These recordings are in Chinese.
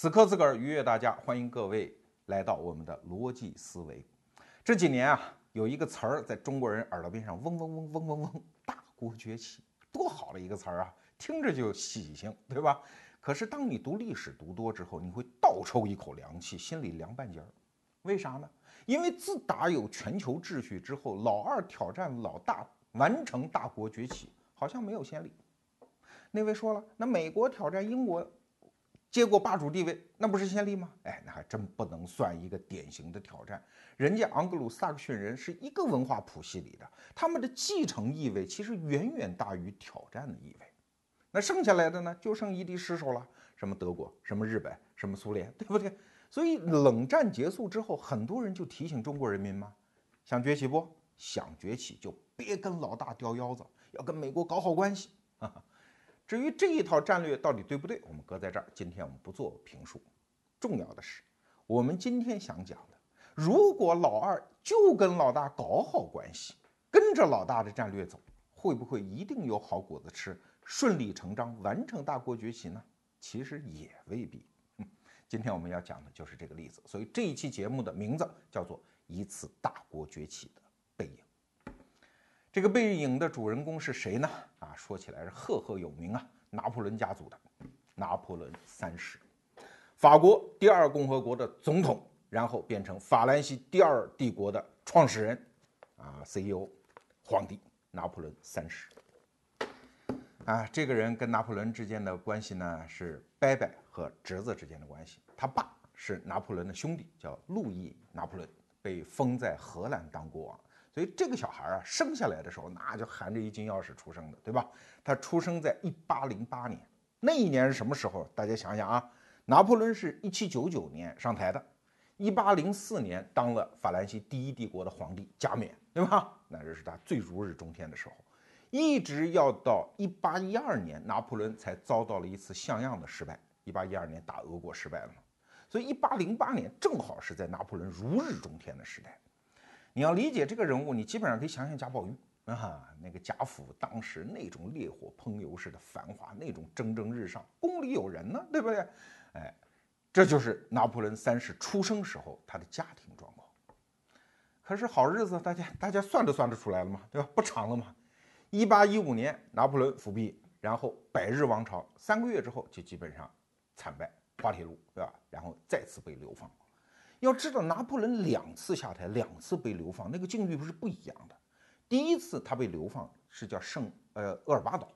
此刻自个儿，愉悦大家，欢迎各位来到我们的逻辑思维。这几年啊，有一个词儿在中国人耳朵边上嗡嗡嗡嗡嗡嗡，大国崛起，多好的一个词儿啊，听着就喜庆，对吧？可是当你读历史读多之后，你会倒抽一口凉气，心里凉半截儿。为啥呢？因为自打有全球秩序之后，老二挑战老大，完成大国崛起，好像没有先例。那位说了，那美国挑战英国。接过霸主地位，那不是先例吗？哎，那还真不能算一个典型的挑战。人家盎格鲁撒克逊人是一个文化谱系里的，他们的继承意味其实远远大于挑战的意味。那剩下来的呢，就剩一地失守了，什么德国，什么日本，什么苏联，对不对？所以冷战结束之后，很多人就提醒中国人民嘛，想崛起不？想崛起就别跟老大掉腰子，要跟美国搞好关系。至于这一套战略到底对不对，我们搁在这儿。今天我们不做评述，重要的是，我们今天想讲的，如果老二就跟老大搞好关系，跟着老大的战略走，会不会一定有好果子吃，顺理成章完成大国崛起呢？其实也未必。今天我们要讲的就是这个例子，所以这一期节目的名字叫做《一次大国崛起的》。这个背影的主人公是谁呢？啊，说起来是赫赫有名啊，拿破仑家族的拿破仑三世，法国第二共和国的总统，然后变成法兰西第二帝国的创始人，啊，CEO，皇帝拿破仑三世。啊，这个人跟拿破仑之间的关系呢是伯伯和侄子之间的关系，他爸是拿破仑的兄弟，叫路易拿破仑，被封在荷兰当国王。所以这个小孩啊，生下来的时候那就含着一金钥匙出生的，对吧？他出生在一八零八年，那一年是什么时候？大家想想啊，拿破仑是一七九九年上台的，一八零四年当了法兰西第一帝国的皇帝，加冕，对吧？那这是他最如日中天的时候，一直要到一八一二年，拿破仑才遭到了一次像样的失败。一八一二年打俄国失败了嘛，所以一八零八年正好是在拿破仑如日中天的时代。你要理解这个人物，你基本上可以想想贾宝玉啊，那个贾府当时那种烈火烹油式的繁华，那种蒸蒸日上，宫里有人呢，对不对？哎，这就是拿破仑三世出生时候他的家庭状况。可是好日子，大家大家算都算得出来了嘛，对吧？不长了嘛。一八一五年，拿破仑复辟，然后百日王朝三个月之后就基本上惨败，滑铁卢，对吧？然后再次被流放。要知道，拿破仑两次下台，两次被流放，那个境遇不是不一样的。第一次他被流放是叫圣呃厄尔巴岛，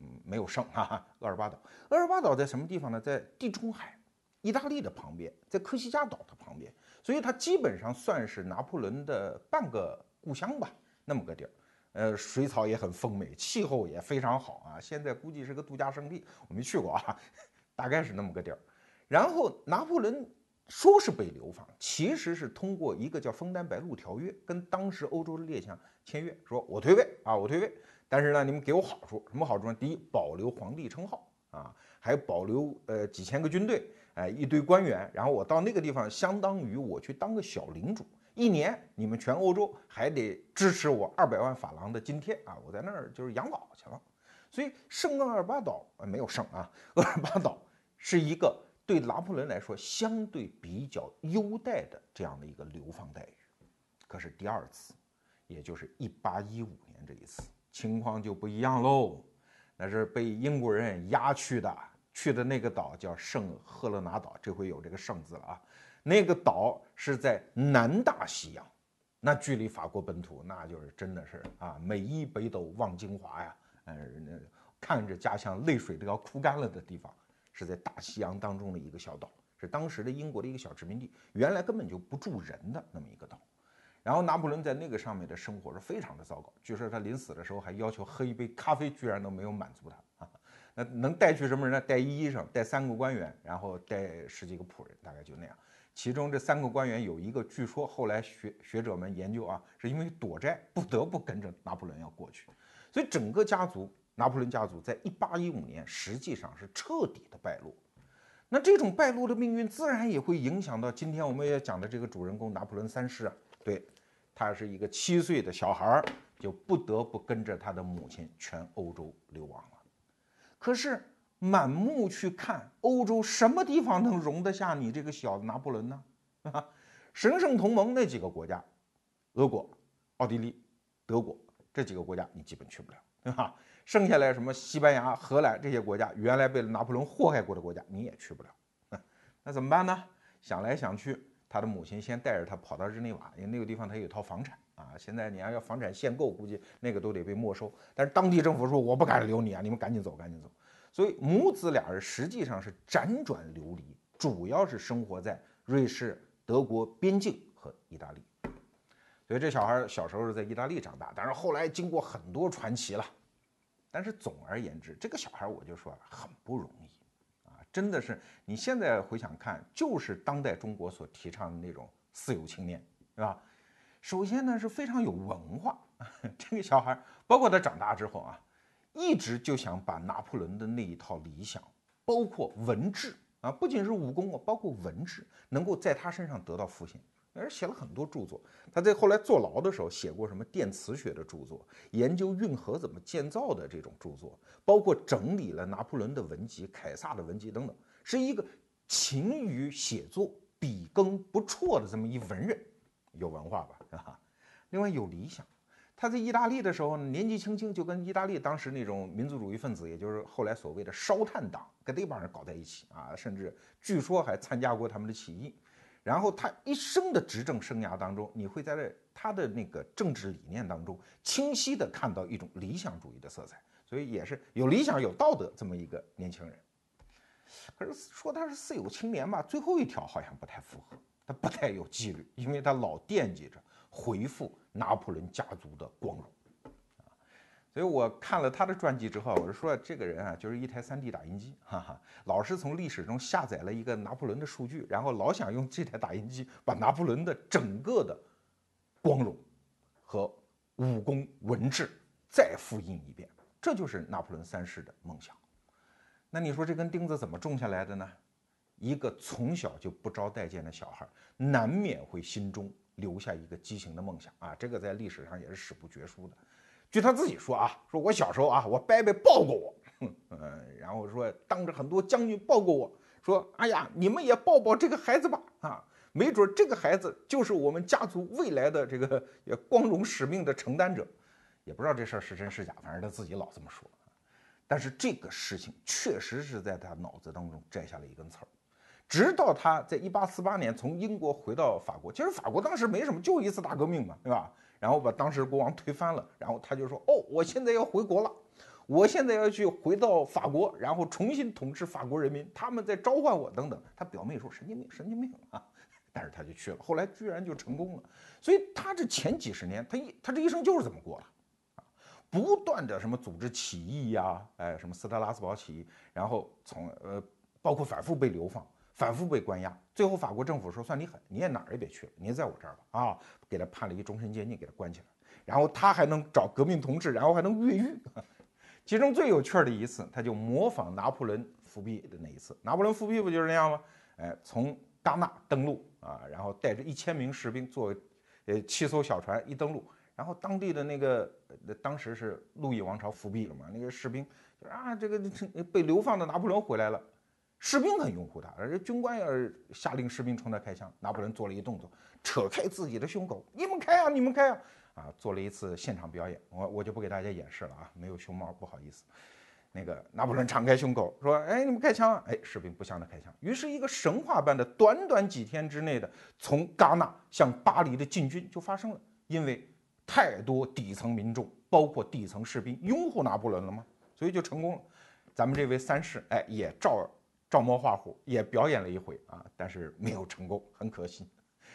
嗯，没有圣哈，厄尔巴岛。厄尔巴岛在什么地方呢？在地中海，意大利的旁边，在科西嘉岛的旁边，所以它基本上算是拿破仑的半个故乡吧，那么个地儿。呃，水草也很丰美，气候也非常好啊。现在估计是个度假胜地，我没去过啊，大概是那么个地儿。然后拿破仑。说是被流放，其实是通过一个叫《枫丹白露条约》跟当时欧洲的列强签约，说我退位啊，我退位，但是呢，你们给我好处，什么好处呢？第一，保留皇帝称号啊，还保留呃几千个军队，哎，一堆官员，然后我到那个地方，相当于我去当个小领主，一年你们全欧洲还得支持我二百万法郎的津贴啊，我在那儿就是养老去了。所以圣厄尔巴岛呃没有圣啊，厄尔巴岛是一个。对拿破仑来说，相对比较优待的这样的一个流放待遇，可是第二次，也就是一八一五年这一次，情况就不一样喽。那是被英国人押去的，去的那个岛叫圣赫勒拿岛，这回有这个“圣”字了啊。那个岛是在南大西洋，那距离法国本土，那就是真的是啊，每一北斗望京华呀，嗯呃，看着家乡泪水都要哭干了的地方。是在大西洋当中的一个小岛，是当时的英国的一个小殖民地，原来根本就不住人的那么一个岛。然后拿破仑在那个上面的生活是非常的糟糕，据说他临死的时候还要求喝一杯咖啡，居然都没有满足他啊。那能带去什么人呢？带医生，带三个官员，然后带十几个仆人，大概就那样。其中这三个官员有一个，据说后来学学者们研究啊，是因为躲债不得不跟着拿破仑要过去，所以整个家族。拿破仑家族在一八一五年实际上是彻底的败落，那这种败落的命运自然也会影响到今天我们要讲的这个主人公拿破仑三世啊。对，他是一个七岁的小孩儿，就不得不跟着他的母亲全欧洲流亡了。可是满目去看欧洲什么地方能容得下你这个小拿破仑呢？啊，神圣同盟那几个国家，俄国、奥地利、德国这几个国家你基本去不了，对吧？剩下来什么西班牙、荷兰这些国家，原来被拿破仑祸害过的国家，你也去不了。那怎么办呢？想来想去，他的母亲先带着他跑到日内瓦，因为那个地方他有一套房产啊。现在你要要房产限购，估计那个都得被没收。但是当地政府说我不敢留你啊，你们赶紧走，赶紧走。所以母子俩人实际上是辗转流离，主要是生活在瑞士、德国边境和意大利。所以这小孩小时候是在意大利长大，但是后来经过很多传奇了。但是总而言之，这个小孩我就说，很不容易啊。真的是，你现在回想看，就是当代中国所提倡的那种四有青年，对吧？首先呢是非常有文化，这个小孩，包括他长大之后啊，一直就想把拿破仑的那一套理想，包括文治啊，不仅是武功啊，包括文治，能够在他身上得到复现。而写了很多著作，他在后来坐牢的时候写过什么电磁学的著作，研究运河怎么建造的这种著作，包括整理了拿破仑的文集、凯撒的文集等等，是一个勤于写作、笔耕不辍的这么一文人，有文化吧，是吧？另外有理想，他在意大利的时候呢，年纪轻轻就跟意大利当时那种民族主义分子，也就是后来所谓的烧炭党，跟那帮人搞在一起啊，甚至据说还参加过他们的起义。然后他一生的执政生涯当中，你会在这他的那个政治理念当中清晰的看到一种理想主义的色彩，所以也是有理想、有道德这么一个年轻人。可是说他是四有青年吧，最后一条好像不太符合，他不太有纪律，因为他老惦记着回复拿破仑家族的光荣。所以我看了他的传记之后，我就说这个人啊，就是一台 3D 打印机，哈哈，老是从历史中下载了一个拿破仑的数据，然后老想用这台打印机把拿破仑的整个的光荣和武功文治再复印一遍，这就是拿破仑三世的梦想。那你说这根钉子怎么种下来的呢？一个从小就不招待见的小孩，难免会心中留下一个畸形的梦想啊，这个在历史上也是史不绝书的。据他自己说啊，说我小时候啊，我伯伯抱过我，嗯，然后说当着很多将军抱过我，说哎呀，你们也抱抱这个孩子吧，啊，没准这个孩子就是我们家族未来的这个光荣使命的承担者，也不知道这事儿是真是假，反正他自己老这么说。但是这个事情确实是在他脑子当中摘下了一根刺儿，直到他在一八四八年从英国回到法国，其实法国当时没什么，就一次大革命嘛，对吧？然后把当时国王推翻了，然后他就说：“哦，我现在要回国了，我现在要去回到法国，然后重新统治法国人民，他们在召唤我等等。”他表妹说：“神经病，神经病啊！” 但是他就去了，后来居然就成功了。所以他这前几十年，他一他这一生就是这么过的啊，不断的什么组织起义呀，哎，什么斯特拉斯堡起义，然后从呃，包括反复被流放。反复被关押，最后法国政府说算你狠，你也哪儿也别去了，你也在我这儿吧啊，给他判了一个终身监禁，给他关起来，然后他还能找革命同志，然后还能越狱。其中最有趣的一次，他就模仿拿破仑复辟的那一次。拿破仑复辟不就是那样吗？哎，从戛纳登陆啊，然后带着一千名士兵坐呃七艘小船一登陆，然后当地的那个当时是路易王朝复辟了嘛，那个士兵就啊这个被流放的拿破仑回来了。士兵很拥护他，而军官要下令士兵冲他开枪，拿破仑做了一动作，扯开自己的胸口，你们开啊，你们开啊，啊，做了一次现场表演，我我就不给大家演示了啊，没有熊猫，不好意思。那个拿破仑敞开胸口说，哎，你们开枪啊，哎，士兵不向他开枪，于是一个神话般的短短几天之内的从戛纳向巴黎的进军就发生了，因为太多底层民众，包括底层士兵拥护拿破仑了吗？所以就成功了。咱们这位三世，哎，也照。照猫画虎也表演了一回啊，但是没有成功，很可惜。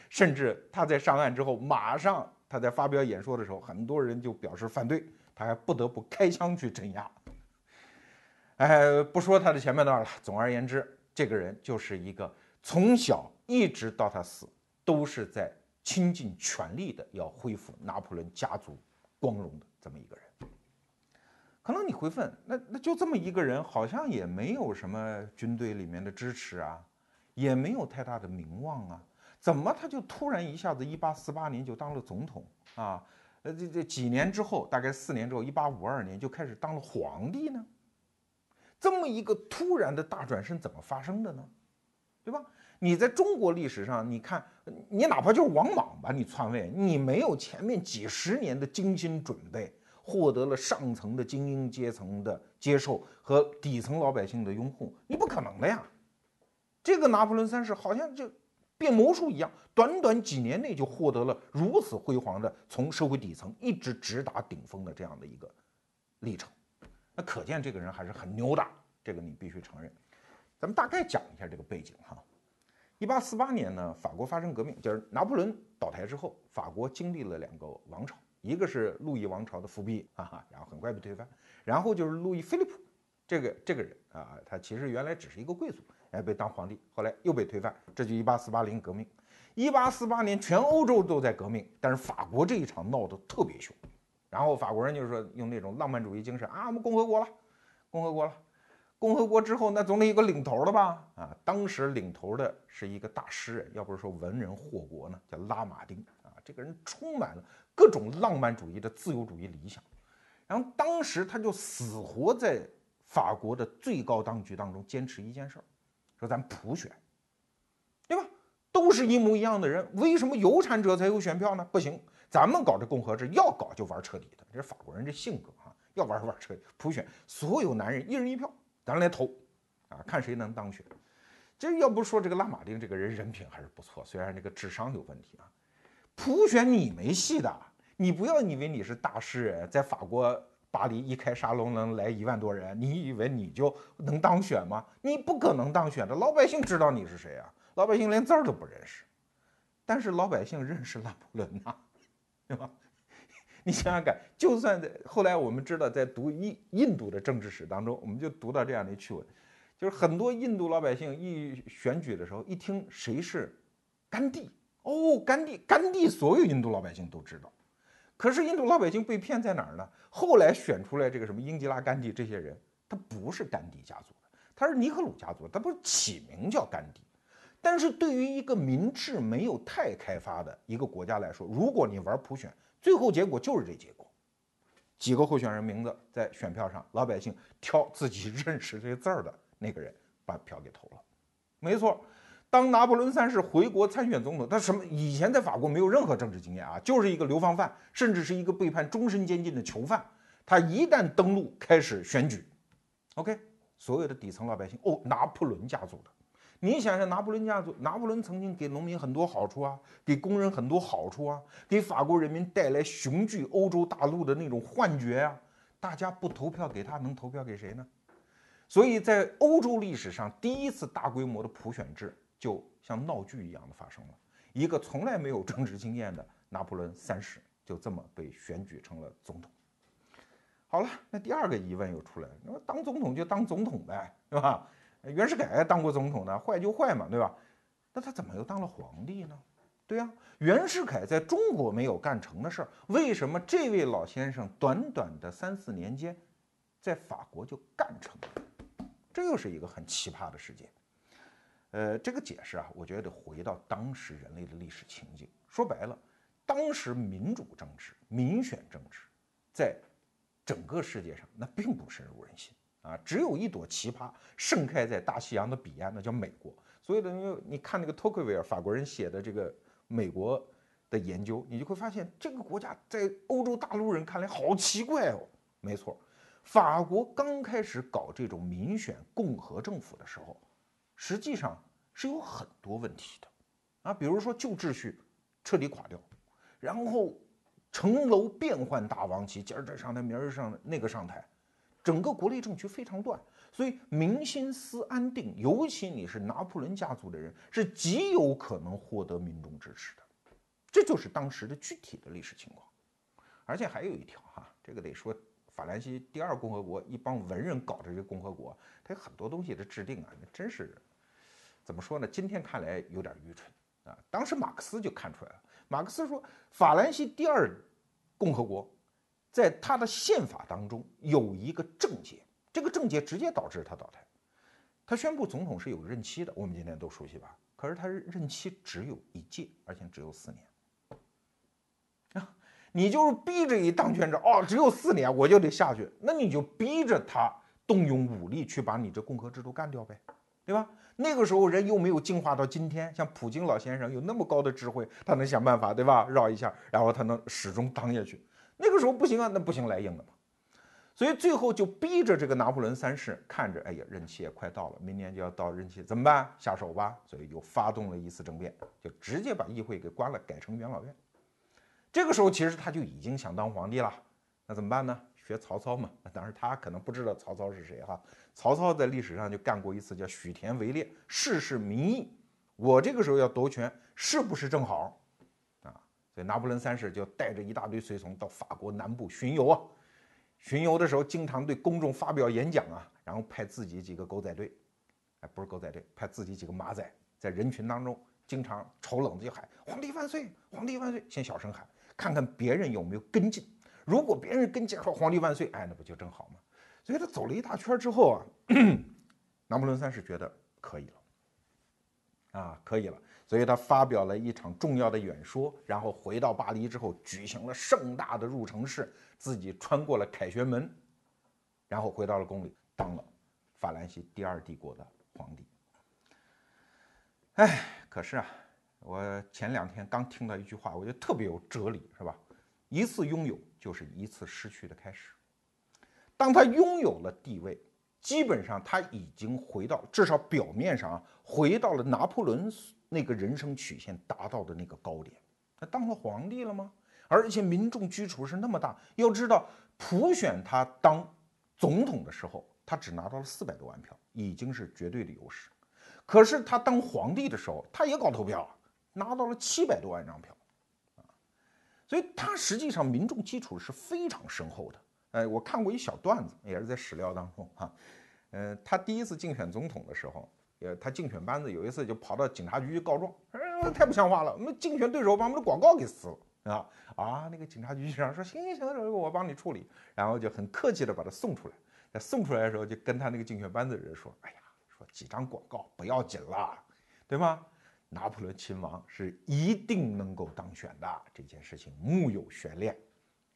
甚至他在上岸之后，马上他在发表演说的时候，很多人就表示反对，他还不得不开枪去镇压。哎，不说他的前半段了。总而言之，这个人就是一个从小一直到他死，都是在倾尽全力的要恢复拿破仑家族光荣的这么一个人。可能你会问，那那就这么一个人，好像也没有什么军队里面的支持啊，也没有太大的名望啊，怎么他就突然一下子一八四八年就当了总统啊？呃，这这几年之后，大概四年之后，一八五二年就开始当了皇帝呢？这么一个突然的大转身怎么发生的呢？对吧？你在中国历史上，你看，你哪怕就是王莽吧，你篡位，你没有前面几十年的精心准备，获得了上层的精英阶层的接受和底层老百姓的拥护，你不可能的呀。这个拿破仑三世好像就变魔术一样，短短几年内就获得了如此辉煌的从社会底层一直直达顶峰的这样的一个历程。那可见这个人还是很牛的，这个你必须承认。咱们大概讲一下这个背景哈。一八四八年呢，法国发生革命，就是拿破仑倒台之后，法国经历了两个王朝，一个是路易王朝的复辟，哈哈，然后很快被推翻，然后就是路易菲利普，这个这个人啊，他其实原来只是一个贵族，哎，被当皇帝，后来又被推翻，这就一八四八年革命。一八四八年全欧洲都在革命，但是法国这一场闹得特别凶。然后法国人就是说用那种浪漫主义精神啊，我们共和国了，共和国了，共和国之后那总得有个领头的吧？啊，当时领头的是一个大诗人，要不是说文人祸国呢，叫拉马丁。这个人充满了各种浪漫主义的自由主义理想，然后当时他就死活在法国的最高当局当中坚持一件事儿，说咱普选，对吧？都是一模一样的人，为什么有产者才有选票呢？不行。咱们搞这共和制，要搞就玩彻底的，这是法国人这性格啊，要玩玩彻底。普选，所有男人一人一票，咱来投，啊，看谁能当选。这要不说这个拉马丁这个人人品还是不错，虽然这个智商有问题啊。普选你没戏的，你不要以为你是大诗人，在法国巴黎一开沙龙能来一万多人，你以为你就能当选吗？你不可能当选的，老百姓知道你是谁啊？老百姓连字儿都不认识，但是老百姓认识拿破仑呐。对吧？你想想看，就算在后来我们知道，在读印印度的政治史当中，我们就读到这样的趣闻，就是很多印度老百姓一选举的时候，一听谁是甘地，哦，甘地，甘地，所有印度老百姓都知道。可是印度老百姓被骗在哪儿呢？后来选出来这个什么英吉拉甘地这些人，他不是甘地家族的，他是尼赫鲁家族，他不是起名叫甘地。但是对于一个民智没有太开发的一个国家来说，如果你玩普选，最后结果就是这结果。几个候选人名字在选票上，老百姓挑自己 认识这些字儿的那个人，把票给投了。没错，当拿破仑三世回国参选总统，他什么以前在法国没有任何政治经验啊，就是一个流放犯，甚至是一个被判终身监禁的囚犯。他一旦登陆开始选举，OK，所有的底层老百姓，哦，拿破仑家族的。你想想，拿破仑家族，拿破仑曾经给农民很多好处啊，给工人很多好处啊，给法国人民带来雄踞欧洲大陆的那种幻觉啊。大家不投票给他，能投票给谁呢？所以在欧洲历史上，第一次大规模的普选制就像闹剧一样的发生了。一个从来没有政治经验的拿破仑三世，就这么被选举成了总统。好了，那第二个疑问又出来了，那么当总统就当总统呗，是吧？袁世凯当过总统呢，坏就坏嘛，对吧？那他怎么又当了皇帝呢？对呀，袁世凯在中国没有干成的事儿，为什么这位老先生短短的三四年间，在法国就干成了？这又是一个很奇葩的事件。呃，这个解释啊，我觉得得回到当时人类的历史情境。说白了，当时民主政治、民选政治，在整个世界上那并不深入人心。啊，只有一朵奇葩盛开在大西洋的彼岸，那叫美国。所以等于你看那个托克维尔法国人写的这个美国的研究，你就会发现这个国家在欧洲大陆人看来好奇怪哦。没错，法国刚开始搞这种民选共和政府的时候，实际上是有很多问题的啊，比如说旧秩序彻底垮掉，然后城楼变换大王旗，今儿这上台，明儿上那个上台。整个国内政局非常乱，所以民心思安定，尤其你是拿破仑家族的人，是极有可能获得民众支持的。这就是当时的具体的历史情况。而且还有一条哈，这个得说，法兰西第二共和国一帮文人搞的这个共和国，它有很多东西的制定啊，那真是怎么说呢？今天看来有点愚蠢啊。当时马克思就看出来了，马克思说，法兰西第二共和国。在他的宪法当中有一个症结，这个症结直接导致他倒台。他宣布总统是有任期的，我们今天都熟悉吧？可是他任期只有一届，而且只有四年。啊，你就是逼着一当权者哦，只有四年我就得下去，那你就逼着他动用武力去把你这共和制度干掉呗，对吧？那个时候人又没有进化到今天，像普京老先生有那么高的智慧，他能想办法，对吧？绕一下，然后他能始终当下去。那个时候不行啊，那不行来硬的嘛。所以最后就逼着这个拿破仑三世看着，哎呀，任期也快到了，明年就要到任期，怎么办？下手吧。所以又发动了一次政变，就直接把议会给关了，改成元老院。这个时候其实他就已经想当皇帝了，那怎么办呢？学曹操嘛。当然他可能不知道曹操是谁哈。曹操在历史上就干过一次叫许田围猎，事事民意。我这个时候要夺权，是不是正好？啊，所以拿破仑三世就带着一大堆随从到法国南部巡游啊。巡游的时候，经常对公众发表演讲啊，然后派自己几个狗仔队，哎，不是狗仔队，派自己几个马仔，在人群当中经常瞅冷子就喊“皇帝万岁，皇帝万岁”，先小声喊，看看别人有没有跟进。如果别人跟前说“皇帝万岁”，哎，那不就正好吗？所以他走了一大圈之后啊，拿破仑三世觉得可以了，啊，可以了。所以他发表了一场重要的演说，然后回到巴黎之后，举行了盛大的入城式，自己穿过了凯旋门，然后回到了宫里，当了法兰西第二帝国的皇帝。哎，可是啊，我前两天刚听到一句话，我觉得特别有哲理，是吧？一次拥有就是一次失去的开始。当他拥有了地位，基本上他已经回到，至少表面上啊，回到了拿破仑。那个人生曲线达到的那个高点，他当了皇帝了吗？而且民众基础是那么大，要知道普选他当总统的时候，他只拿到了四百多万票，已经是绝对的优势。可是他当皇帝的时候，他也搞投票，拿到了七百多万张票，所以他实际上民众基础是非常深厚的。呃，我看过一小段子，也是在史料当中哈，呃，他第一次竞选总统的时候。呃，他竞选班子有一次就跑到警察局去告状，哎，太不像话了，我们竞选对手把我们的广告给撕了啊啊！那个警察局局长说行行行，我帮你处理，然后就很客气的把他送出来。在送出来的时候，就跟他那个竞选班子的人说，哎呀，说几张广告不要紧了，对吗？拿破仑亲王是一定能够当选的，这件事情木有悬念。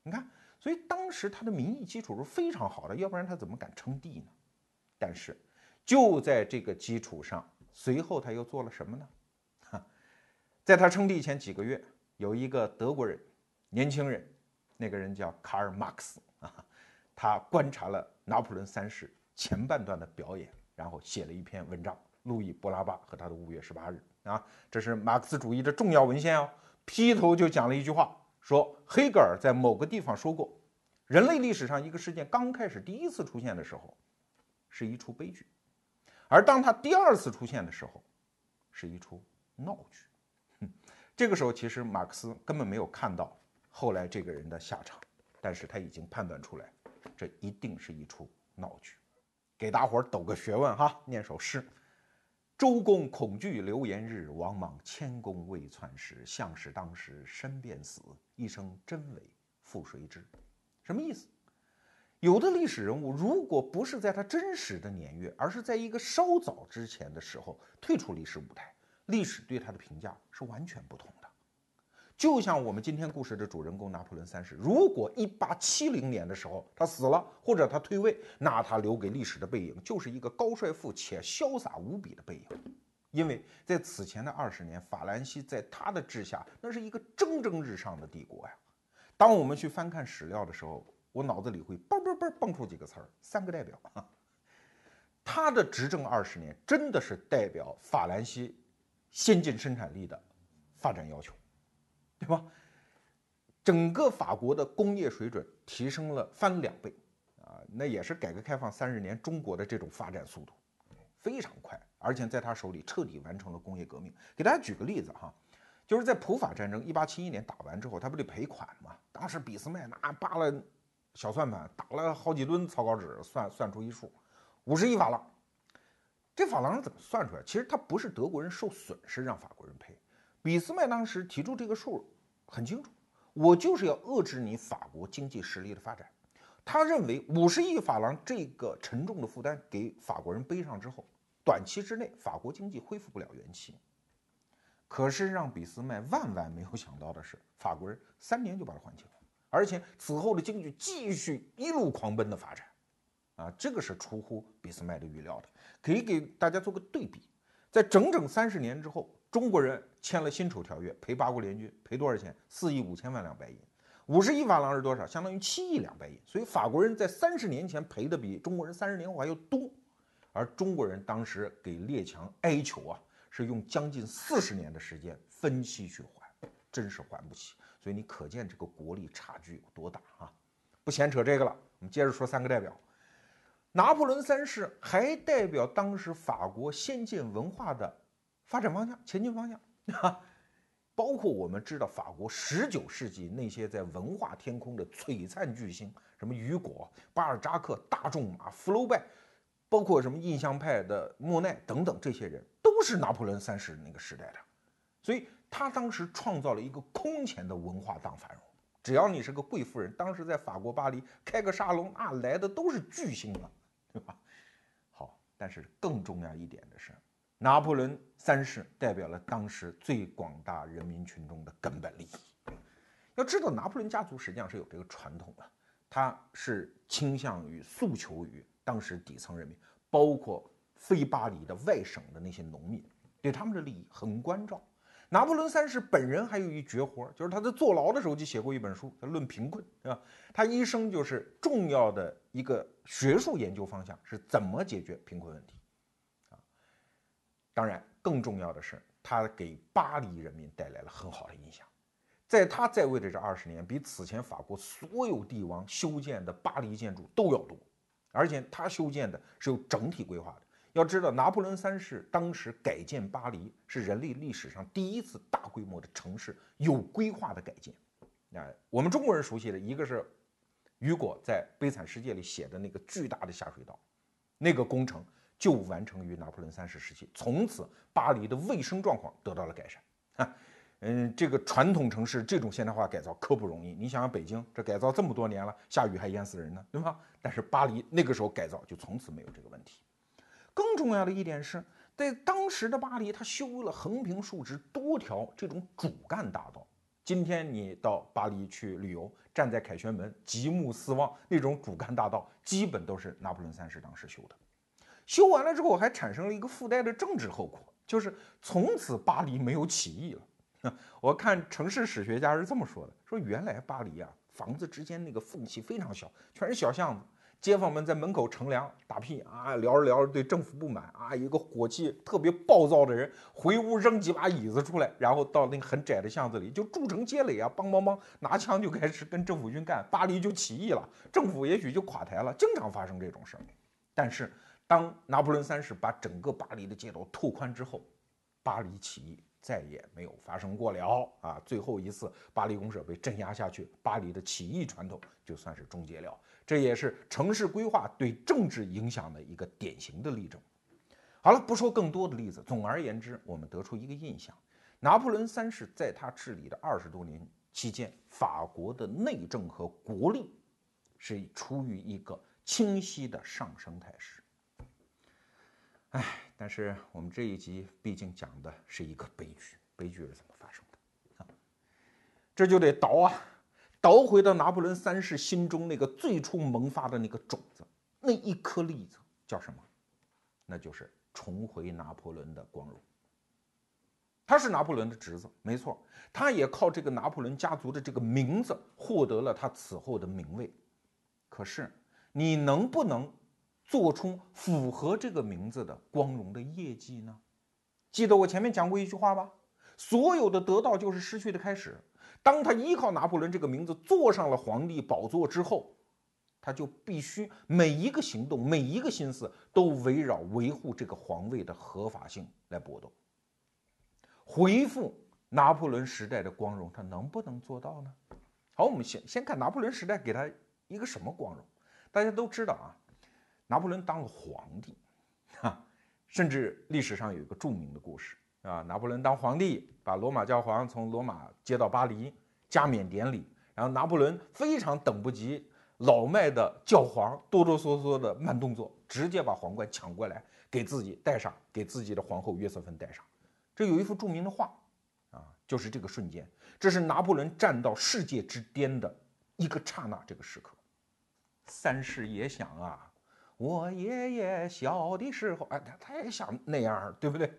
你看，所以当时他的民意基础是非常好的，要不然他怎么敢称帝呢？但是。就在这个基础上，随后他又做了什么呢？哈，在他称帝前几个月，有一个德国人，年轻人，那个人叫卡尔马克思啊，他观察了拿破仑三世前半段的表演，然后写了一篇文章《路易波拉巴和他的五月十八日》啊，这是马克思主义的重要文献哦。劈头就讲了一句话，说黑格尔在某个地方说过，人类历史上一个事件刚开始第一次出现的时候，是一出悲剧。而当他第二次出现的时候，是一出闹剧。哼这个时候，其实马克思根本没有看到后来这个人的下场，但是他已经判断出来，这一定是一出闹剧。给大伙儿抖个学问哈，念首诗：周公恐惧流言日，王莽谦恭未篡时。相使当时身便死，一生真伪复谁知？什么意思？有的历史人物，如果不是在他真实的年月，而是在一个稍早之前的时候退出历史舞台，历史对他的评价是完全不同的。就像我们今天故事的主人公拿破仑三世，如果一八七零年的时候他死了，或者他退位，那他留给历史的背影就是一个高帅富且潇洒无比的背影。因为在此前的二十年，法兰西在他的治下，那是一个蒸蒸日上的帝国呀。当我们去翻看史料的时候，我脑子里会嘣嘣嘣蹦出几个词儿，三个代表。他的执政二十年真的是代表法兰西先进生产力的发展要求，对吧？整个法国的工业水准提升了翻两倍啊，那也是改革开放三十年中国的这种发展速度非常快，而且在他手里彻底完成了工业革命。给大家举个例子哈，就是在普法战争一八七一年打完之后，他不得赔款吗？当时俾斯麦那扒了。小算盘打了好几吨草稿纸，算算出一数，五十亿法郎。这法郎是怎么算出来？其实他不是德国人受损失让法国人赔，俾斯麦当时提出这个数很清楚，我就是要遏制你法国经济实力的发展。他认为五十亿法郎这个沉重的负担给法国人背上之后，短期之内法国经济恢复不了元气。可是让俾斯麦万万没有想到的是，法国人三年就把它还清了。而且此后的经济继续一路狂奔的发展，啊，这个是出乎俾斯麦的预料的。可以给大家做个对比，在整整三十年之后，中国人签了辛丑条约，赔八国联军，赔多少钱？四亿五千万两白银。五十亿法郎是多少？相当于七亿两白银。所以法国人在三十年前赔的比中国人三十年后还要多，而中国人当时给列强哀求啊，是用将近四十年的时间分期去还，真是还不起。所以你可见这个国力差距有多大啊！不闲扯这个了，我们接着说三个代表。拿破仑三世还代表当时法国先进文化的发展方向、前进方向 啊，包括我们知道法国十九世纪那些在文化天空的璀璨巨星，什么雨果、巴尔扎克、大仲马、福楼拜，包括什么印象派的莫奈等等，这些人都是拿破仑三世那个时代的，所以他当时创造了一个空前的文化大繁荣。只要你是个贵妇人，当时在法国巴黎开个沙龙，那来的都是巨星了。对吧？好，但是更重要一点的是，拿破仑三世代表了当时最广大人民群众的根本利益。要知道，拿破仑家族实际上是有这个传统的，他是倾向于诉求于当时底层人民，包括非巴黎的外省的那些农民，对他们的利益很关照。拿破仑三世本人还有一绝活，就是他在坐牢的时候就写过一本书，叫《论贫困》，对吧？他一生就是重要的一个学术研究方向是怎么解决贫困问题，啊，当然更重要的是，他给巴黎人民带来了很好的影响，在他在位的这二十年，比此前法国所有帝王修建的巴黎建筑都要多，而且他修建的是有整体规划的。要知道，拿破仑三世当时改建巴黎是人类历史上第一次大规模的城市有规划的改建。啊，我们中国人熟悉的一个是雨果在《悲惨世界》里写的那个巨大的下水道，那个工程就完成于拿破仑三世时期，从此巴黎的卫生状况得到了改善。啊，嗯，这个传统城市这种现代化改造可不容易。你想想，北京这改造这么多年了，下雨还淹死人呢，对吧？但是巴黎那个时候改造就从此没有这个问题。更重要的一点是在当时的巴黎，它修了横平竖直多条这种主干大道。今天你到巴黎去旅游，站在凯旋门极目四望，那种主干大道基本都是拿破仑三世当时修的。修完了之后，还产生了一个附带的政治后果，就是从此巴黎没有起义了。我看城市史学家是这么说的：说原来巴黎啊，房子之间那个缝隙非常小，全是小巷子。街坊们在门口乘凉打屁啊，聊着聊着对政府不满啊，一个火气特别暴躁的人回屋扔几把椅子出来，然后到那个很窄的巷子里就筑成街垒啊，梆梆梆拿枪就开始跟政府军干，巴黎就起义了，政府也许就垮台了，经常发生这种事儿。但是当拿破仑三世把整个巴黎的街道拓宽之后，巴黎起义再也没有发生过了啊，最后一次巴黎公社被镇压下去，巴黎的起义传统就算是终结了。这也是城市规划对政治影响的一个典型的例证。好了，不说更多的例子。总而言之，我们得出一个印象：拿破仑三世在他治理的二十多年期间，法国的内政和国力是处于一个清晰的上升态势。哎，但是我们这一集毕竟讲的是一个悲剧，悲剧是怎么发生的？啊，这就得倒啊。倒回到拿破仑三世心中那个最初萌发的那个种子，那一颗粒子叫什么？那就是重回拿破仑的光荣。他是拿破仑的侄子，没错，他也靠这个拿破仑家族的这个名字获得了他此后的名位。可是，你能不能做出符合这个名字的光荣的业绩呢？记得我前面讲过一句话吧：所有的得到就是失去的开始。当他依靠拿破仑这个名字坐上了皇帝宝座之后，他就必须每一个行动、每一个心思都围绕维护这个皇位的合法性来搏斗，恢复拿破仑时代的光荣，他能不能做到呢？好，我们先先看拿破仑时代给他一个什么光荣？大家都知道啊，拿破仑当了皇帝，哈，甚至历史上有一个著名的故事。啊，拿破仑当皇帝，把罗马教皇从罗马接到巴黎，加冕典礼。然后拿破仑非常等不及老迈的教皇哆哆嗦嗦的慢动作，直接把皇冠抢过来给自己戴上，给自己的皇后约瑟芬戴上。这有一幅著名的画，啊，就是这个瞬间，这是拿破仑站到世界之巅的一个刹那，这个时刻。三世也想啊，我爷爷小的时候，哎，他他也想那样，对不对？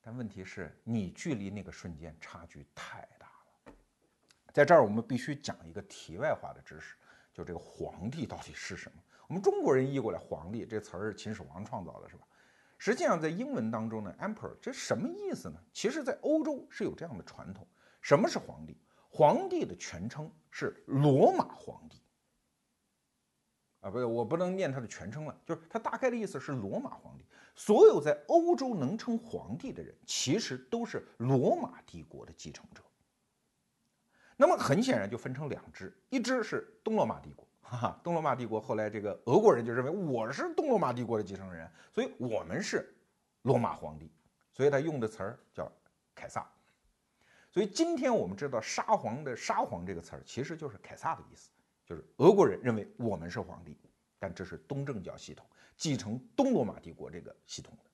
但问题是你距离那个瞬间差距太大了。在这儿，我们必须讲一个题外话的知识，就这个皇帝到底是什么？我们中国人译过来“皇帝”这词儿是秦始皇创造的，是吧？实际上，在英文当中呢，“emperor” 这什么意思呢？其实，在欧洲是有这样的传统：什么是皇帝？皇帝的全称是罗马皇帝。不是，我不能念他的全称了，就是他大概的意思是罗马皇帝。所有在欧洲能称皇帝的人，其实都是罗马帝国的继承者。那么很显然就分成两支，一支是东罗马帝国，哈哈，东罗马帝国后来这个俄国人就认为我是东罗马帝国的继承人，所以我们是罗马皇帝，所以他用的词儿叫凯撒。所以今天我们知道沙皇的沙皇这个词儿，其实就是凯撒的意思。就是俄国人认为我们是皇帝，但这是东正教系统继承东罗马帝国这个系统的。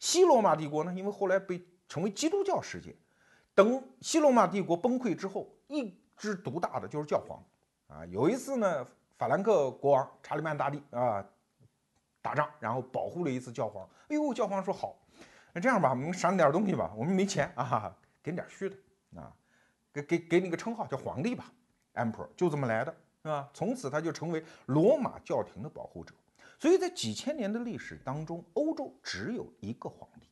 西罗马帝国呢，因为后来被成为基督教世界，等西罗马帝国崩溃之后，一枝独大的就是教皇啊。有一次呢，法兰克国王查理曼大帝啊打仗，然后保护了一次教皇。哎呦，教皇说好，那这样吧，我们赏你点东西吧，我们没钱啊，给你点虚的啊，给给给你个称号叫皇帝吧，emperor 就这么来的。是吧？从此他就成为罗马教廷的保护者。所以在几千年的历史当中，欧洲只有一个皇帝。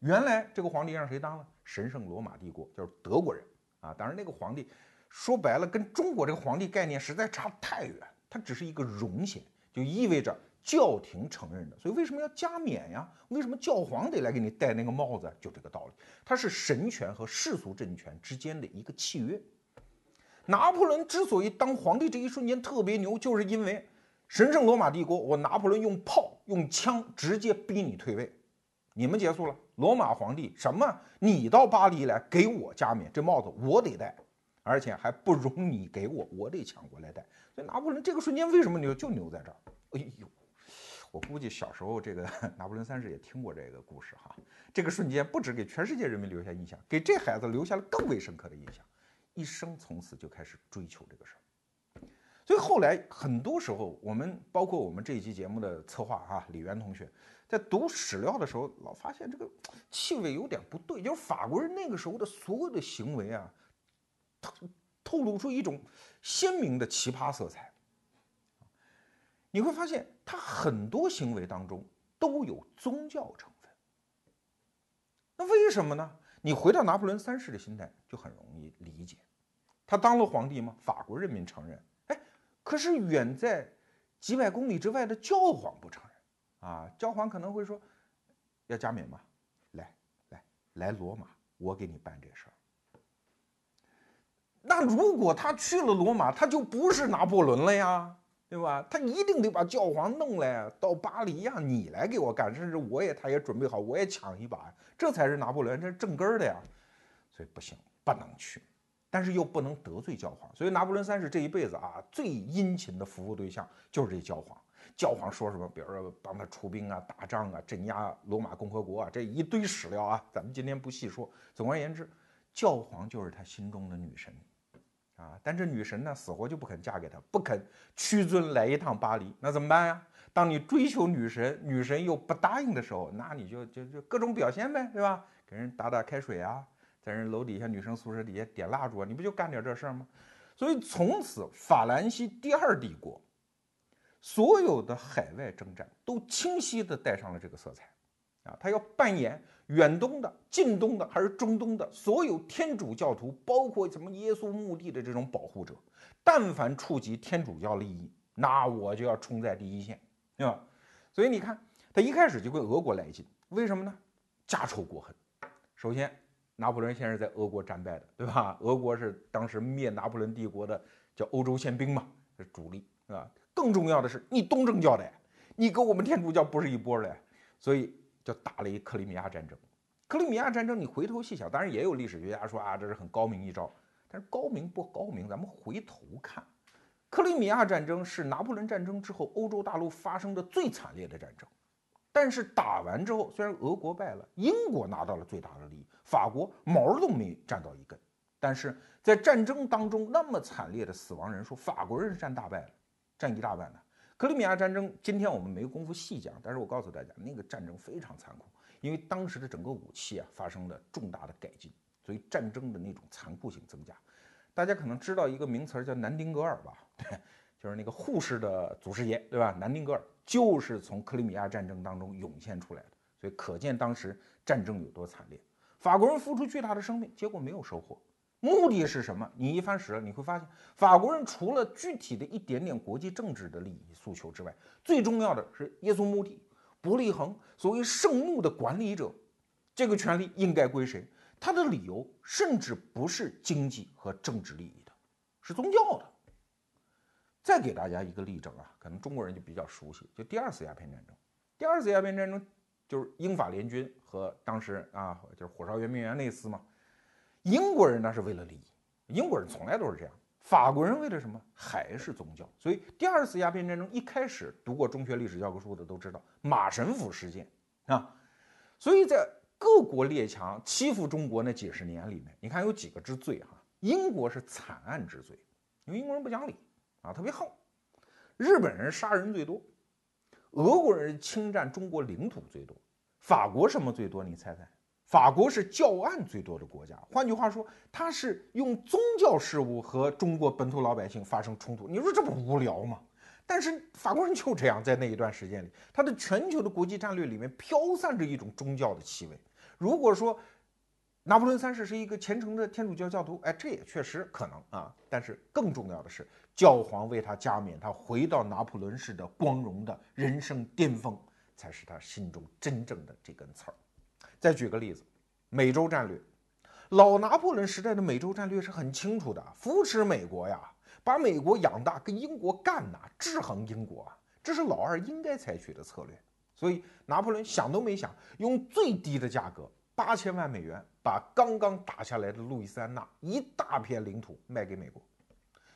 原来这个皇帝让谁当了？神圣罗马帝国，就是德国人啊。当然那个皇帝说白了，跟中国这个皇帝概念实在差太远。他只是一个荣衔，就意味着教廷承认的。所以为什么要加冕呀？为什么教皇得来给你戴那个帽子？就这个道理。它是神权和世俗政权之间的一个契约。拿破仑之所以当皇帝这一瞬间特别牛，就是因为神圣罗马帝国，我拿破仑用炮用枪直接逼你退位，你们结束了，罗马皇帝什么？你到巴黎来给我加冕，这帽子我得戴，而且还不容你给我，我得抢过来戴。所以拿破仑这个瞬间为什么牛？就牛在这儿。哎呦，我估计小时候这个 拿破仑三世也听过这个故事哈。这个瞬间不止给全世界人民留下印象，给这孩子留下了更为深刻的印象。一生从此就开始追求这个事儿，所以后来很多时候，我们包括我们这一期节目的策划啊，李源同学在读史料的时候，老发现这个气味有点不对，就是法国人那个时候的所有的行为啊，透露出一种鲜明的奇葩色彩。你会发现，他很多行为当中都有宗教成分。那为什么呢？你回到拿破仑三世的心态，就很容易理解。他当了皇帝吗？法国人民承认，哎，可是远在几百公里之外的教皇不承认啊！教皇可能会说，要加冕吗？来来来，罗马，我给你办这事儿。那如果他去了罗马，他就不是拿破仑了呀，对吧？他一定得把教皇弄来到巴黎呀，你来给我干，甚至我也他也准备好，我也抢一把，这才是拿破仑，这是正根儿的呀。所以不行，不能去。但是又不能得罪教皇，所以拿破仑三世这一辈子啊，最殷勤的服务对象就是这教皇。教皇说什么，比如说帮他出兵啊、打仗啊、镇压罗马共和国啊，这一堆史料啊，咱们今天不细说。总而言之，教皇就是他心中的女神啊。但这女神呢，死活就不肯嫁给他，不肯屈尊来一趟巴黎，那怎么办呀？当你追求女神，女神又不答应的时候，那你就就就各种表现呗，对吧？给人打打开水啊。在人楼底下女生宿舍底下点蜡烛啊，你不就干点这事儿吗？所以从此法兰西第二帝国所有的海外征战都清晰地带上了这个色彩，啊，他要扮演远东的、近东的还是中东的所有天主教徒，包括什么耶稣墓地的这种保护者，但凡触及天主教利益，那我就要冲在第一线，对吧？所以你看，他一开始就跟俄国来劲，为什么呢？家仇国恨，首先。拿破仑先是在俄国战败的，对吧？俄国是当时灭拿破仑帝国的叫欧洲宪兵嘛，是主力，是吧？更重要的是，你东正教的，你跟我们天主教不是一波的，所以就打了一克里米亚战争。克里米亚战争，你回头细想，当然也有历史学家说啊，这是很高明一招，但是高明不高明，咱们回头看，克里米亚战争是拿破仑战争之后欧洲大陆发生的最惨烈的战争。但是打完之后，虽然俄国败了，英国拿到了最大的利益，法国毛都没占到一根。但是在战争当中那么惨烈的死亡人数，法国人占大败了，占一大半呢。克里米亚战争，今天我们没工夫细讲，但是我告诉大家，那个战争非常残酷，因为当时的整个武器啊发生了重大的改进，所以战争的那种残酷性增加。大家可能知道一个名词叫南丁格尔吧？对，就是那个护士的祖师爷，对吧？南丁格尔就是从克里米亚战争当中涌现出来的，所以可见当时战争有多惨烈。法国人付出巨大的生命，结果没有收获。目的是什么？你一翻史，你会发现，法国人除了具体的一点点国际政治的利益诉求之外，最重要的是耶稣目的，伯利恒所谓圣墓的管理者，这个权利应该归谁？他的理由甚至不是经济和政治利益的，是宗教的。再给大家一个例证啊，可能中国人就比较熟悉，就第二次鸦片战争。第二次鸦片战争就是英法联军和当时啊，就是火烧圆明园那次嘛。英国人那是为了利益，英国人从来都是这样。法国人为了什么？还是宗教。所以第二次鸦片战争一开始，读过中学历史教科书的都知道马神甫事件啊。所以在各国列强欺负中国那几十年里面，你看有几个之最哈？英国是惨案之最，因为英国人不讲理啊，特别横。日本人杀人最多，俄国人侵占中国领土最多，法国什么最多？你猜猜？法国是教案最多的国家，换句话说，它是用宗教事务和中国本土老百姓发生冲突。你说这不无聊吗？但是法国人就这样，在那一段时间里，他的全球的国际战略里面飘散着一种宗教的气味。如果说拿破仑三世是一个虔诚的天主教教徒，哎，这也确实可能啊。但是更重要的是，教皇为他加冕，他回到拿破仑式的光荣的人生巅峰，才是他心中真正的这根刺儿。再举个例子，美洲战略，老拿破仑时代的美洲战略是很清楚的，扶持美国呀，把美国养大，跟英国干呐，制衡英国啊，这是老二应该采取的策略。所以拿破仑想都没想，用最低的价格，八千万美元，把刚刚打下来的路易斯安那一大片领土卖给美国。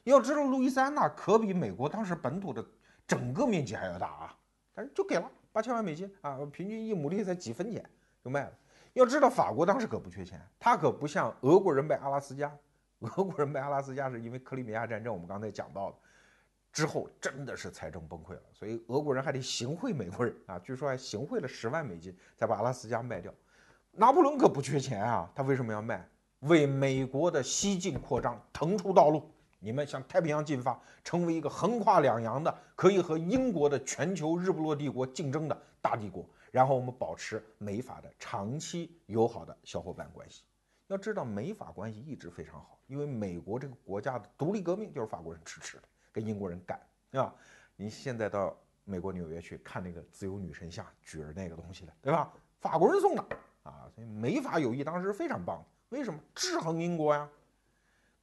要知道，路易斯安那可比美国当时本土的整个面积还要大啊，但是就给了八千万美金啊，平均一亩地才几分钱。就卖了。要知道，法国当时可不缺钱，他可不像俄国人卖阿拉斯加。俄国人卖阿拉斯加是因为克里米亚战争，我们刚才讲到了之后，真的是财政崩溃了，所以俄国人还得行贿美国人啊，据说还行贿了十万美金才把阿拉斯加卖掉。拿破仑可不缺钱啊，他为什么要卖？为美国的西进扩张腾出道路。你们向太平洋进发，成为一个横跨两洋的，可以和英国的全球日不落帝国竞争的大帝国。然后我们保持美法的长期友好的小伙伴关系。要知道，美法关系一直非常好，因为美国这个国家的独立革命就是法国人支持的，跟英国人干，对吧？你现在到美国纽约去看那个自由女神像，举着那个东西的，对吧？法国人送的啊，所以美法友谊当时非常棒。为什么制衡英国呀？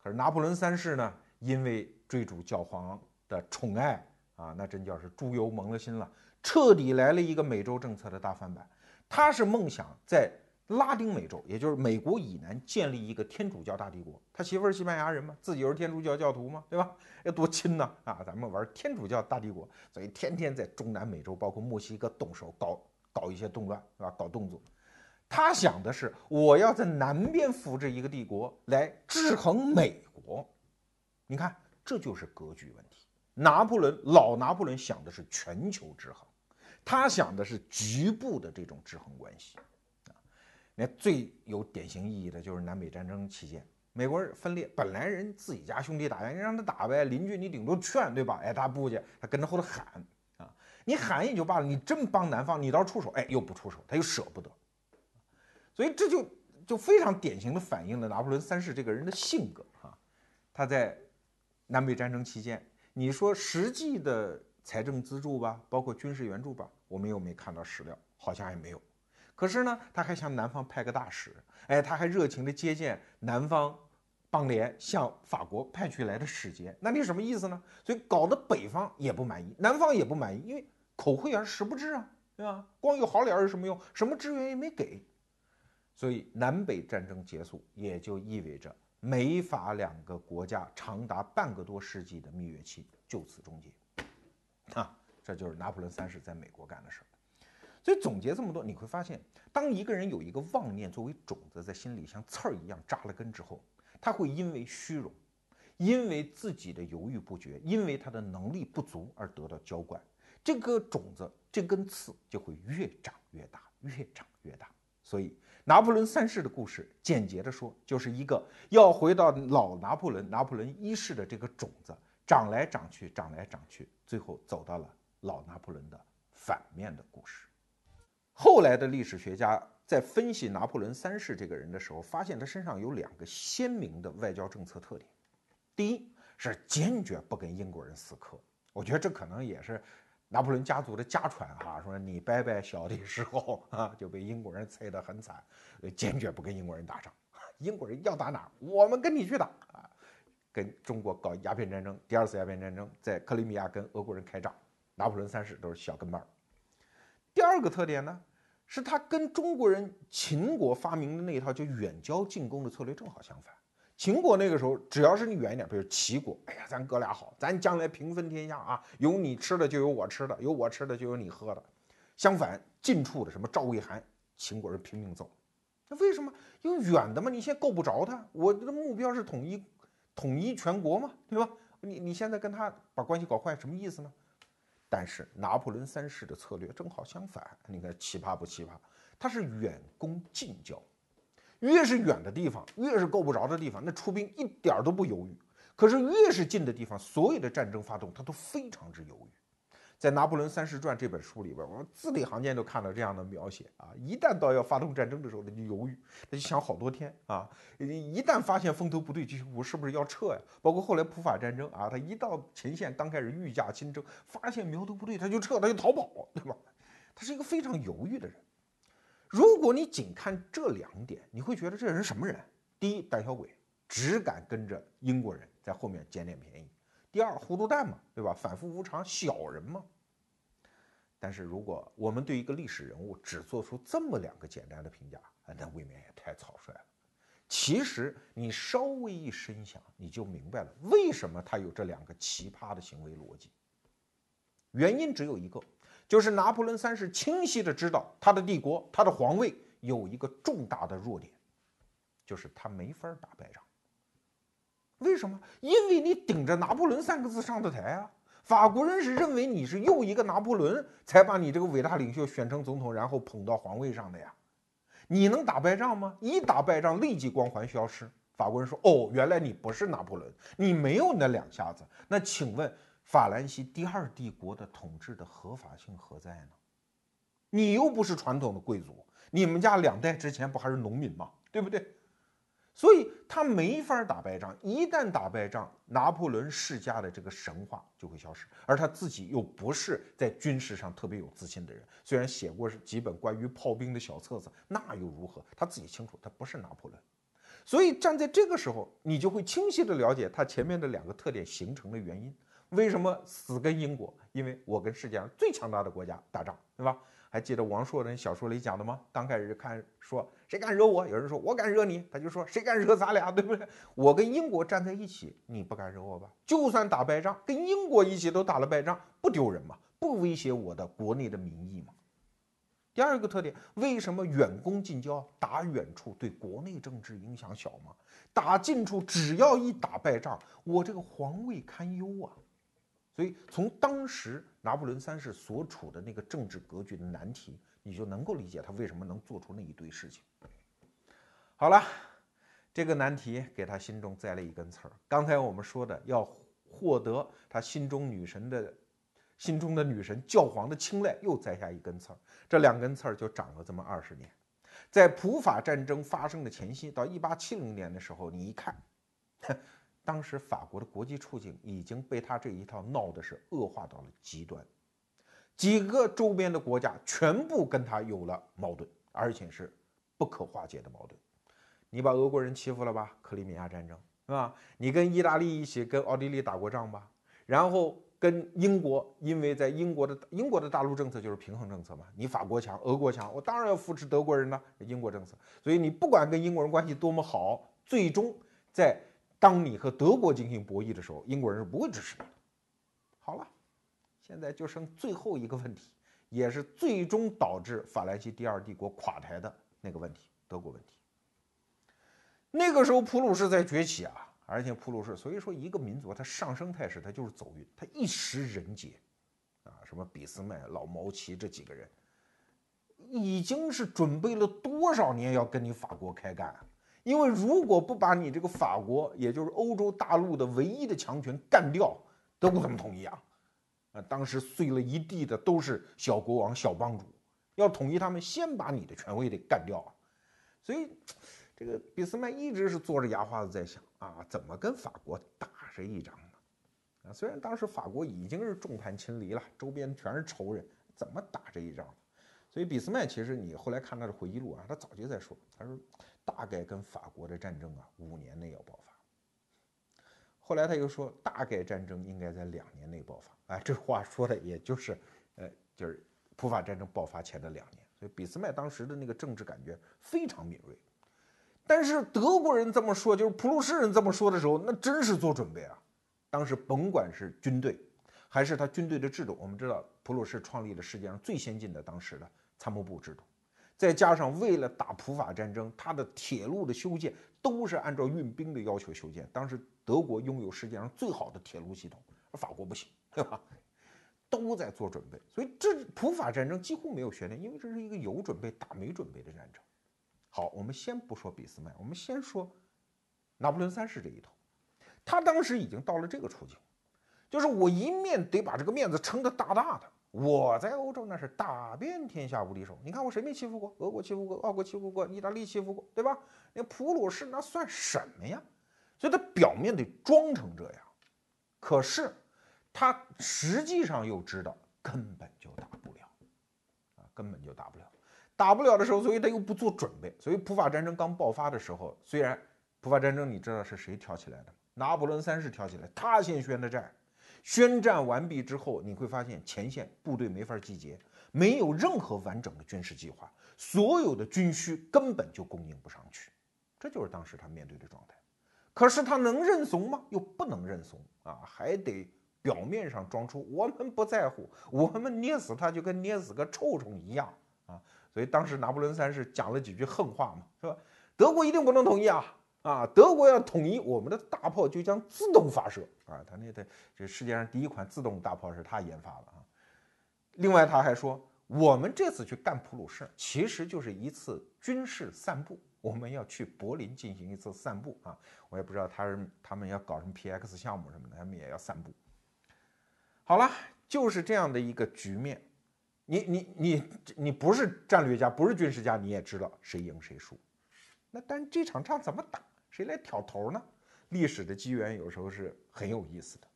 可是拿破仑三世呢，因为追逐教皇的宠爱啊，那真叫是猪油蒙了心了。彻底来了一个美洲政策的大翻版，他是梦想在拉丁美洲，也就是美国以南建立一个天主教大帝国。他媳妇儿西班牙人嘛，自己又是天主教教徒嘛，对吧？要多亲呢啊！咱们玩天主教大帝国，所以天天在中南美洲，包括墨西哥动手搞搞一些动乱，是吧？搞动作。他想的是，我要在南边扶着一个帝国来制衡美国。你看，这就是格局问题。拿破仑老拿破仑想的是全球制衡。他想的是局部的这种制衡关系，啊，那最有典型意义的就是南北战争期间，美国人分裂，本来人自己家兄弟打架，你让他打呗，邻居你顶多劝，对吧？哎，他不去，他跟着后头喊，啊，你喊也就罢了，你真帮南方，你倒是出手，哎，又不出手，他又舍不得，所以这就就非常典型的反映了拿破仑三世这个人的性格啊，他在南北战争期间，你说实际的财政资助吧，包括军事援助吧。我们又没看到史料，好像也没有。可是呢，他还向南方派个大使，哎，他还热情地接见南方邦联向法国派去来的使节。那你什么意思呢？所以搞得北方也不满意，南方也不满意，因为口惠而实不至啊，对吧？光有好脸有什么用？什么支援也没给。所以南北战争结束，也就意味着美法两个国家长达半个多世纪的蜜月期就此终结。啊。这就是拿破仑三世在美国干的事儿，所以总结这么多，你会发现，当一个人有一个妄念作为种子在心里像刺儿一样扎了根之后，他会因为虚荣，因为自己的犹豫不决，因为他的能力不足而得到浇灌，这个种子，这根刺就会越长越大，越长越大。所以，拿破仑三世的故事，简洁的说，就是一个要回到老拿破仑，拿破仑一世的这个种子，长来长去，长来长去，最后走到了老拿破仑的反面的故事。后来的历史学家在分析拿破仑三世这个人的时候，发现他身上有两个鲜明的外交政策特点。第一是坚决不跟英国人死磕，我觉得这可能也是。拿破仑家族的家传哈，说你伯伯小的时候啊就被英国人踩得很惨，坚决不跟英国人打仗。英国人要打哪，我们跟你去打啊！跟中国搞鸦片战争，第二次鸦片战争在克里米亚跟俄国人开仗，拿破仑三世都是小跟班儿。第二个特点呢，是他跟中国人秦国发明的那一套就远交近攻的策略正好相反。秦国那个时候，只要是你远一点，比如齐国，哎呀，咱哥俩好，咱将来平分天下啊，有你吃的就有我吃的，有我吃的就有你喝的。相反，近处的什么赵魏韩，秦国人拼命揍。那为什么？因为远的嘛，你现在够不着他。我的目标是统一，统一全国嘛，对吧？你你现在跟他把关系搞坏，什么意思呢？但是拿破仑三世的策略正好相反，你看奇葩不奇葩？他是远攻近交。越是远的地方，越是够不着的地方，那出兵一点儿都不犹豫。可是越是近的地方，所有的战争发动，他都非常之犹豫。在《拿破仑三世传》这本书里边，我字里行间都看到这样的描写啊。一旦到要发动战争的时候，他就犹豫，他就想好多天啊。一旦发现风头不对，就我是不是要撤呀？包括后来普法战争啊，他一到前线，刚开始御驾亲征，发现苗头不对，他就撤，他就逃跑，对吧？他是一个非常犹豫的人。如果你仅看这两点，你会觉得这人什么人？第一，胆小鬼，只敢跟着英国人在后面捡点便宜；第二，糊涂蛋嘛，对吧？反复无常，小人嘛。但是如果我们对一个历史人物只做出这么两个简单的评价，那未免也太草率了。其实你稍微一深想，你就明白了为什么他有这两个奇葩的行为逻辑。原因只有一个。就是拿破仑三世清晰的知道他的帝国，他的皇位有一个重大的弱点，就是他没法打败仗。为什么？因为你顶着拿破仑三个字上的台啊！法国人是认为你是又一个拿破仑，才把你这个伟大领袖选成总统，然后捧到皇位上的呀。你能打败仗吗？一打败仗，立即光环消失。法国人说：“哦，原来你不是拿破仑，你没有那两下子。”那请问？法兰西第二帝国的统治的合法性何在呢？你又不是传统的贵族，你们家两代之前不还是农民吗？对不对？所以他没法打败仗。一旦打败仗，拿破仑世家的这个神话就会消失。而他自己又不是在军事上特别有自信的人，虽然写过几本关于炮兵的小册子，那又如何？他自己清楚，他不是拿破仑。所以站在这个时候，你就会清晰的了解他前面的两个特点形成的原因。为什么死跟英国？因为我跟世界上最强大的国家打仗，对吧？还记得王朔的小说里讲的吗？刚开始看说谁敢惹我，有人说我敢惹你，他就说谁敢惹咱俩，对不对？我跟英国站在一起，你不敢惹我吧？就算打败仗，跟英国一起都打了败仗，不丢人吗？不威胁我的国内的民意吗？第二个特点，为什么远攻近交？打远处对国内政治影响小吗？打近处，只要一打败仗，我这个皇位堪忧啊！所以，从当时拿破仑三世所处的那个政治格局的难题，你就能够理解他为什么能做出那一堆事情。好了，这个难题给他心中栽了一根刺儿。刚才我们说的要获得他心中女神的心中的女神教皇的青睐，又栽下一根刺儿。这两根刺儿就长了这么二十年。在普法战争发生的前夕，到一八七零年的时候，你一看。当时法国的国际处境已经被他这一套闹的是恶化到了极端，几个周边的国家全部跟他有了矛盾，而且是不可化解的矛盾。你把俄国人欺负了吧？克里米亚战争是吧？你跟意大利一起跟奥地利打过仗吧？然后跟英国，因为在英国的英国的大陆政策就是平衡政策嘛，你法国强，俄国强，我当然要扶持德国人呢。英国政策，所以你不管跟英国人关系多么好，最终在。当你和德国进行博弈的时候，英国人是不会支持你的。好了，现在就剩最后一个问题，也是最终导致法兰西第二帝国垮台的那个问题——德国问题。那个时候普鲁士在崛起啊，而且普鲁士，所以说一个民族它上升态势它就是走运，它一时人杰，啊，什么俾斯麦、老毛奇这几个人，已经是准备了多少年要跟你法国开干啊？因为如果不把你这个法国，也就是欧洲大陆的唯一的强权干掉，德国怎么统一啊？啊，当时碎了一地的都是小国王、小帮主，要统一他们，先把你的权威得干掉啊！所以。这个俾斯麦一直是坐着牙花子在想啊，怎么跟法国打这一仗呢？啊，虽然当时法国已经是众叛亲离了，周边全是仇人，怎么打这一仗？所以俾斯麦其实你后来看他的回忆录啊，他早就在说，他说大概跟法国的战争啊，五年内要爆发。后来他又说，大概战争应该在两年内爆发。哎，这话说的也就是，呃，就是普法战争爆发前的两年。所以俾斯麦当时的那个政治感觉非常敏锐。但是德国人这么说，就是普鲁士人这么说的时候，那真是做准备啊。当时甭管是军队，还是他军队的制度，我们知道普鲁士创立了世界上最先进的当时的参谋部制度，再加上为了打普法战争，他的铁路的修建都是按照运兵的要求修建。当时德国拥有世界上最好的铁路系统，而法国不行，对吧？都在做准备，所以这普法战争几乎没有悬念，因为这是一个有准备打没准备的战争。好，我们先不说俾斯麦，我们先说拿破仑三世这一头。他当时已经到了这个处境，就是我一面得把这个面子撑得大大的，我在欧洲那是打遍天下无敌手。你看我谁没欺负过？俄国欺负过，奥国欺负过，意大利欺负过，对吧？那普鲁士那算什么呀？所以他表面得装成这样，可是他实际上又知道根本就打不了，啊，根本就打不了。打不了的时候，所以他又不做准备。所以普法战争刚爆发的时候，虽然普法战争你知道是谁挑起来的？拿破仑三世挑起来，他先宣的战。宣战完毕之后，你会发现前线部队没法集结，没有任何完整的军事计划，所有的军需根本就供应不上去。这就是当时他面对的状态。可是他能认怂吗？又不能认怂啊，还得表面上装出我们不在乎，我们捏死他就跟捏死个臭虫一样啊。所以当时拿破仑三世讲了几句横话嘛，是吧？德国一定不能同意啊！啊，德国要统一，我们的大炮就将自动发射啊！他那的这世界上第一款自动大炮是他研发的啊。另外他还说，我们这次去干普鲁士，其实就是一次军事散步，我们要去柏林进行一次散步啊！我也不知道他是他们要搞什么 PX 项目什么的，他们也要散步。好了，就是这样的一个局面。你你你你不是战略家，不是军事家，你也知道谁赢谁输。那但这场仗怎么打？谁来挑头呢？历史的机缘有时候是很有意思的。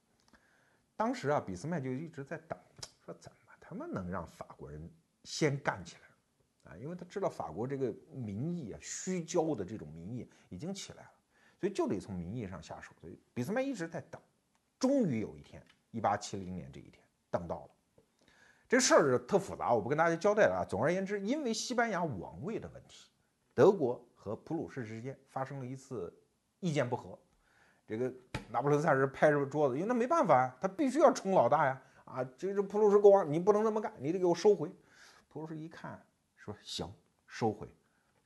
当时啊，俾斯麦就一直在等，说怎么他们能让法国人先干起来啊？因为他知道法国这个民意啊，虚焦的这种民意已经起来了，所以就得从民意上下手。所以俾斯麦一直在等，终于有一天，一八七零年这一天，等到了。这事儿特复杂，我不跟大家交代了啊。总而言之，因为西班牙王位的问题，德国和普鲁士之间发生了一次意见不合。这个拿破仑三世拍着桌子，因为那没办法呀，他必须要冲老大呀。啊，这这普鲁士国王，你不能这么干，你得给我收回。普鲁士一看，说行，收回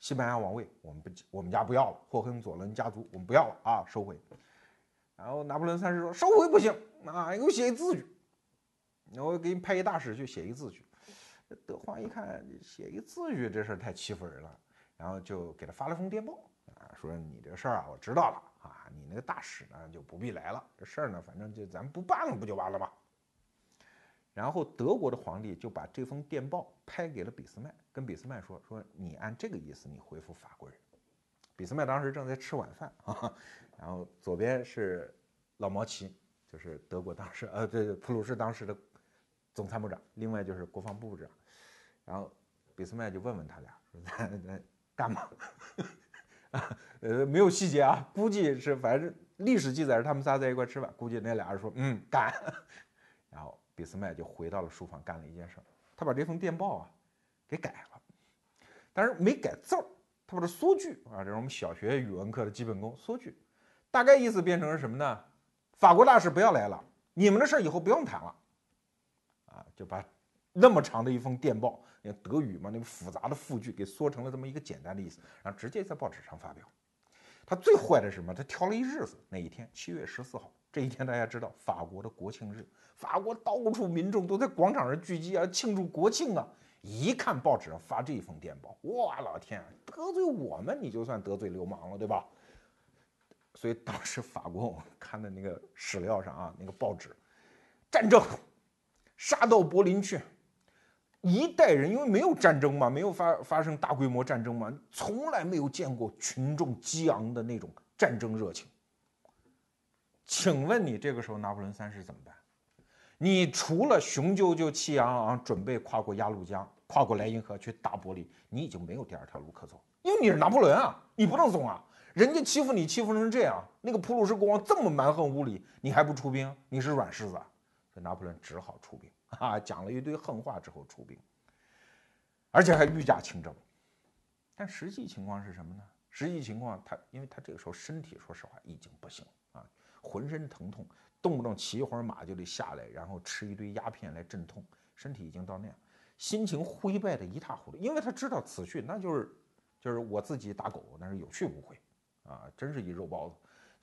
西班牙王位，我们不，我们家不要了。霍亨佐伦家族，我们不要了啊，收回。然后拿破仑三世说，收回不行啊，给我写一字据。那我给你派一大使去写一字据，德皇一看写一字据这事儿太欺负人了，然后就给他发了封电报啊，说你这事儿啊我知道了啊，你那个大使呢就不必来了，这事儿呢反正就咱不办了不就完了吗？然后德国的皇帝就把这封电报拍给了俾斯麦，跟俾斯麦说说你按这个意思你回复法国人。俾斯麦当时正在吃晚饭啊，然后左边是老毛奇，就是德国当时呃对对普鲁士当时的。总参谋长，另外就是国防部部长，然后俾斯麦就问问他俩说：“咱咱干嘛？”啊，呃，没有细节啊，估计是反正历史记载是他们仨在一块吃饭，估计那俩人说：“嗯，干。”然后俾斯麦就回到了书房，干了一件事，他把这封电报啊给改了，但是没改字儿，他把这缩句啊，这是我们小学语文课的基本功，缩句，大概意思变成是什么呢？法国大使不要来了，你们的事儿以后不用谈了。啊，就把那么长的一封电报，那德语嘛，那个复杂的复句给缩成了这么一个简单的意思，然后直接在报纸上发表。他最坏的是什么？他挑了一日子，那一天七月十四号，这一天大家知道，法国的国庆日，法国到处民众都在广场上聚集啊，庆祝国庆啊。一看报纸上发这一封电报，哇，老天，得罪我们你就算得罪流氓了，对吧？所以当时法国我看的那个史料上啊，那个报纸，战争杀到柏林去。一代人因为没有战争嘛，没有发发生大规模战争嘛，从来没有见过群众激昂的那种战争热情。请问你这个时候拿破仑三世怎么办？你除了雄赳赳气昂昂准备跨过鸭绿江、跨过莱茵河去打柏林，你已经没有第二条路可走，因为你是拿破仑啊，你不能怂啊！人家欺负你欺负成这样，那个普鲁士国王这么蛮横无理，你还不出兵？你是软柿子，所以拿破仑只好出兵。啊，讲了一堆横话之后出兵，而且还御驾亲征，但实际情况是什么呢？实际情况他，因为他这个时候身体说实话已经不行啊，浑身疼痛，动不动骑一会儿马就得下来，然后吃一堆鸦片来镇痛，身体已经到那样，心情灰败的一塌糊涂，因为他知道此去那就是就是我自己打狗，那是有去无回啊，真是一肉包子。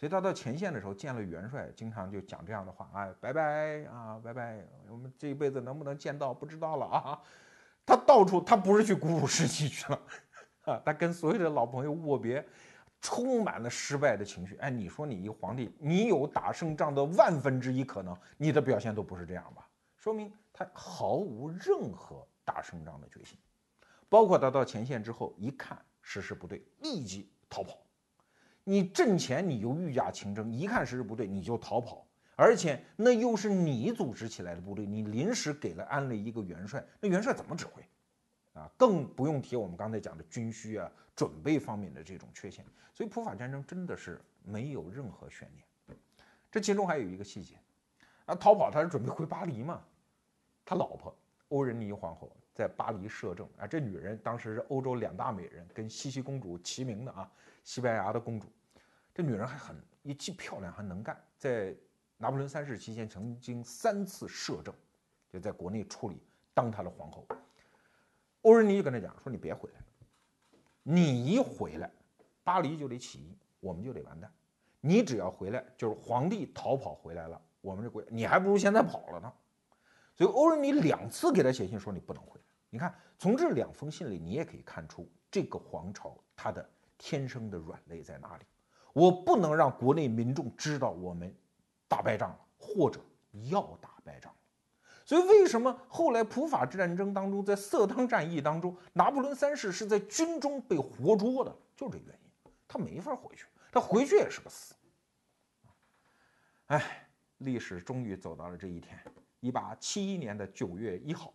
所以他到前线的时候见了元帅，经常就讲这样的话：“哎，拜拜啊，拜拜，我们这一辈子能不能见到不知道了啊。”他到处，他不是去鼓舞士气去了啊，他跟所有的老朋友握别，充满了失败的情绪。哎，你说你一皇帝，你有打胜仗的万分之一可能，你的表现都不是这样吧？说明他毫无任何打胜仗的决心。包括他到前线之后，一看时势不对，立即逃跑。你阵前你又御驾亲征，一看时势不对你就逃跑，而且那又是你组织起来的部队，你临时给了安了一个元帅，那元帅怎么指挥？啊，更不用提我们刚才讲的军需啊、准备方面的这种缺陷。所以普法战争真的是没有任何悬念。这其中还有一个细节，啊，逃跑他是准备回巴黎嘛？他老婆欧仁妮皇后在巴黎摄政啊，这女人当时是欧洲两大美人，跟茜茜公主齐名的啊。西班牙的公主，这女人还很也既漂亮还能干，在拿破仑三世期间曾经三次摄政，就在国内处理当他的皇后。欧仁妮就跟他讲说：“你别回来了，你一回来，巴黎就得起义，我们就得完蛋。你只要回来，就是皇帝逃跑回来了，我们这国你还不如现在跑了呢。”所以欧仁妮两次给他写信说：“你不能回来。”你看，从这两封信里，你也可以看出这个皇朝它的。天生的软肋在哪里？我不能让国内民众知道我们打败仗了，或者要打败仗了。所以，为什么后来普法战争当中，在色当战役当中，拿破仑三世是在军中被活捉的？就这原因，他没法回去，他回去也是个死。哎，历史终于走到了这一天。一八七一年的九月一号，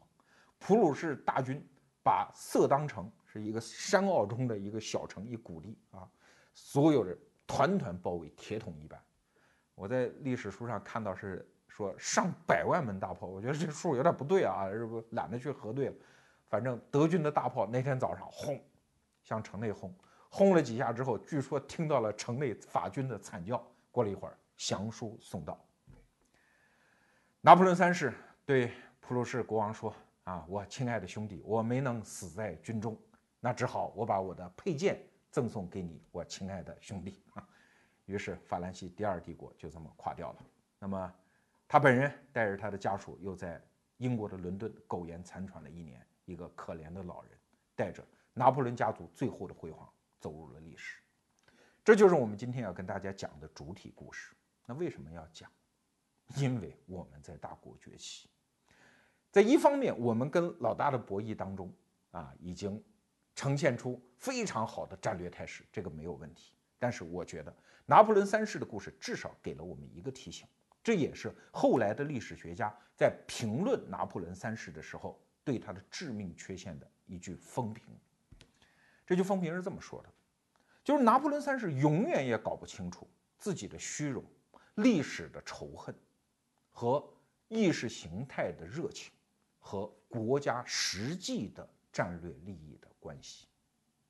普鲁士大军把色当城。一个山坳中的一个小城，一谷地啊，所有人团团包围，铁桶一般。我在历史书上看到是说上百万门大炮，我觉得这数有点不对啊，是不懒得去核对了。反正德军的大炮那天早上轰，向城内轰，轰了几下之后，据说听到了城内法军的惨叫。过了一会儿，降书送到。拿破仑三世对普鲁士国王说：“啊，我亲爱的兄弟，我没能死在军中。”那只好我把我的佩剑赠送给你，我亲爱的兄弟啊。于是法兰西第二帝国就这么垮掉了。那么他本人带着他的家属又在英国的伦敦苟延残喘了一年，一个可怜的老人带着拿破仑家族最后的辉煌走入了历史。这就是我们今天要跟大家讲的主体故事。那为什么要讲？因为我们在大国崛起，在一方面我们跟老大的博弈当中啊已经。呈现出非常好的战略态势，这个没有问题。但是我觉得拿破仑三世的故事至少给了我们一个提醒，这也是后来的历史学家在评论拿破仑三世的时候对他的致命缺陷的一句风评。这句风评是这么说的：，就是拿破仑三世永远也搞不清楚自己的虚荣、历史的仇恨和意识形态的热情和国家实际的战略利益的。关系，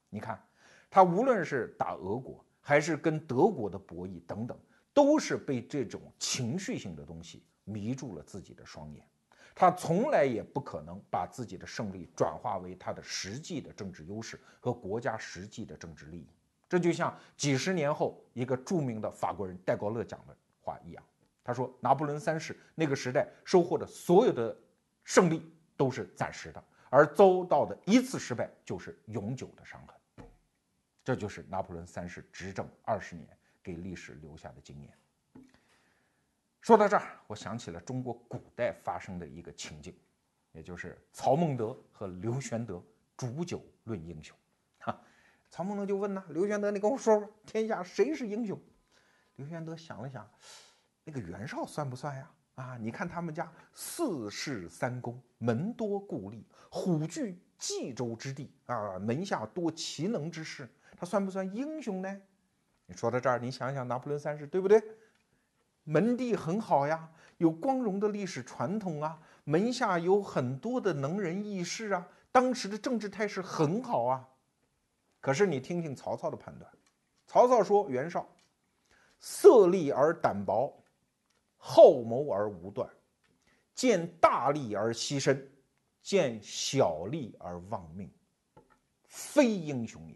你看，他无论是打俄国，还是跟德国的博弈等等，都是被这种情绪性的东西迷住了自己的双眼。他从来也不可能把自己的胜利转化为他的实际的政治优势和国家实际的政治利益。这就像几十年后一个著名的法国人戴高乐讲的话一样，他说拿破仑三世那个时代收获的所有的胜利都是暂时的，而遭到的一次失败就是永久的伤痕。这就是拿破仑三世执政二十年给历史留下的经验。说到这儿，我想起了中国古代发生的一个情景，也就是曹孟德和刘玄德煮酒论英雄。哈，曹孟德就问呐：“刘玄德，你跟我说说，天下谁是英雄？”刘玄德想了想，那个袁绍算不算呀？啊，你看他们家四世三公，门多故吏，虎踞冀州之地啊，门下多奇能之士，他算不算英雄呢？你说到这儿，你想想拿破仑三世，对不对？门第很好呀，有光荣的历史传统啊，门下有很多的能人异士啊，当时的政治态势很好啊。可是你听听曹操的判断，曹操说袁绍色厉而胆薄，厚谋而无断，见大利而牺牲，见小利而忘命，非英雄也。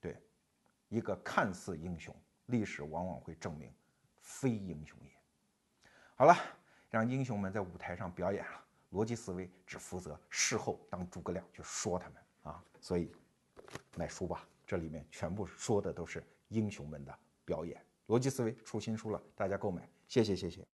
对，一个看似英雄，历史往往会证明。非英雄也。好了，让英雄们在舞台上表演了，逻辑思维只负责事后当诸葛亮去说他们啊。所以买书吧，这里面全部说的都是英雄们的表演。逻辑思维出新书了，大家购买，谢谢谢谢。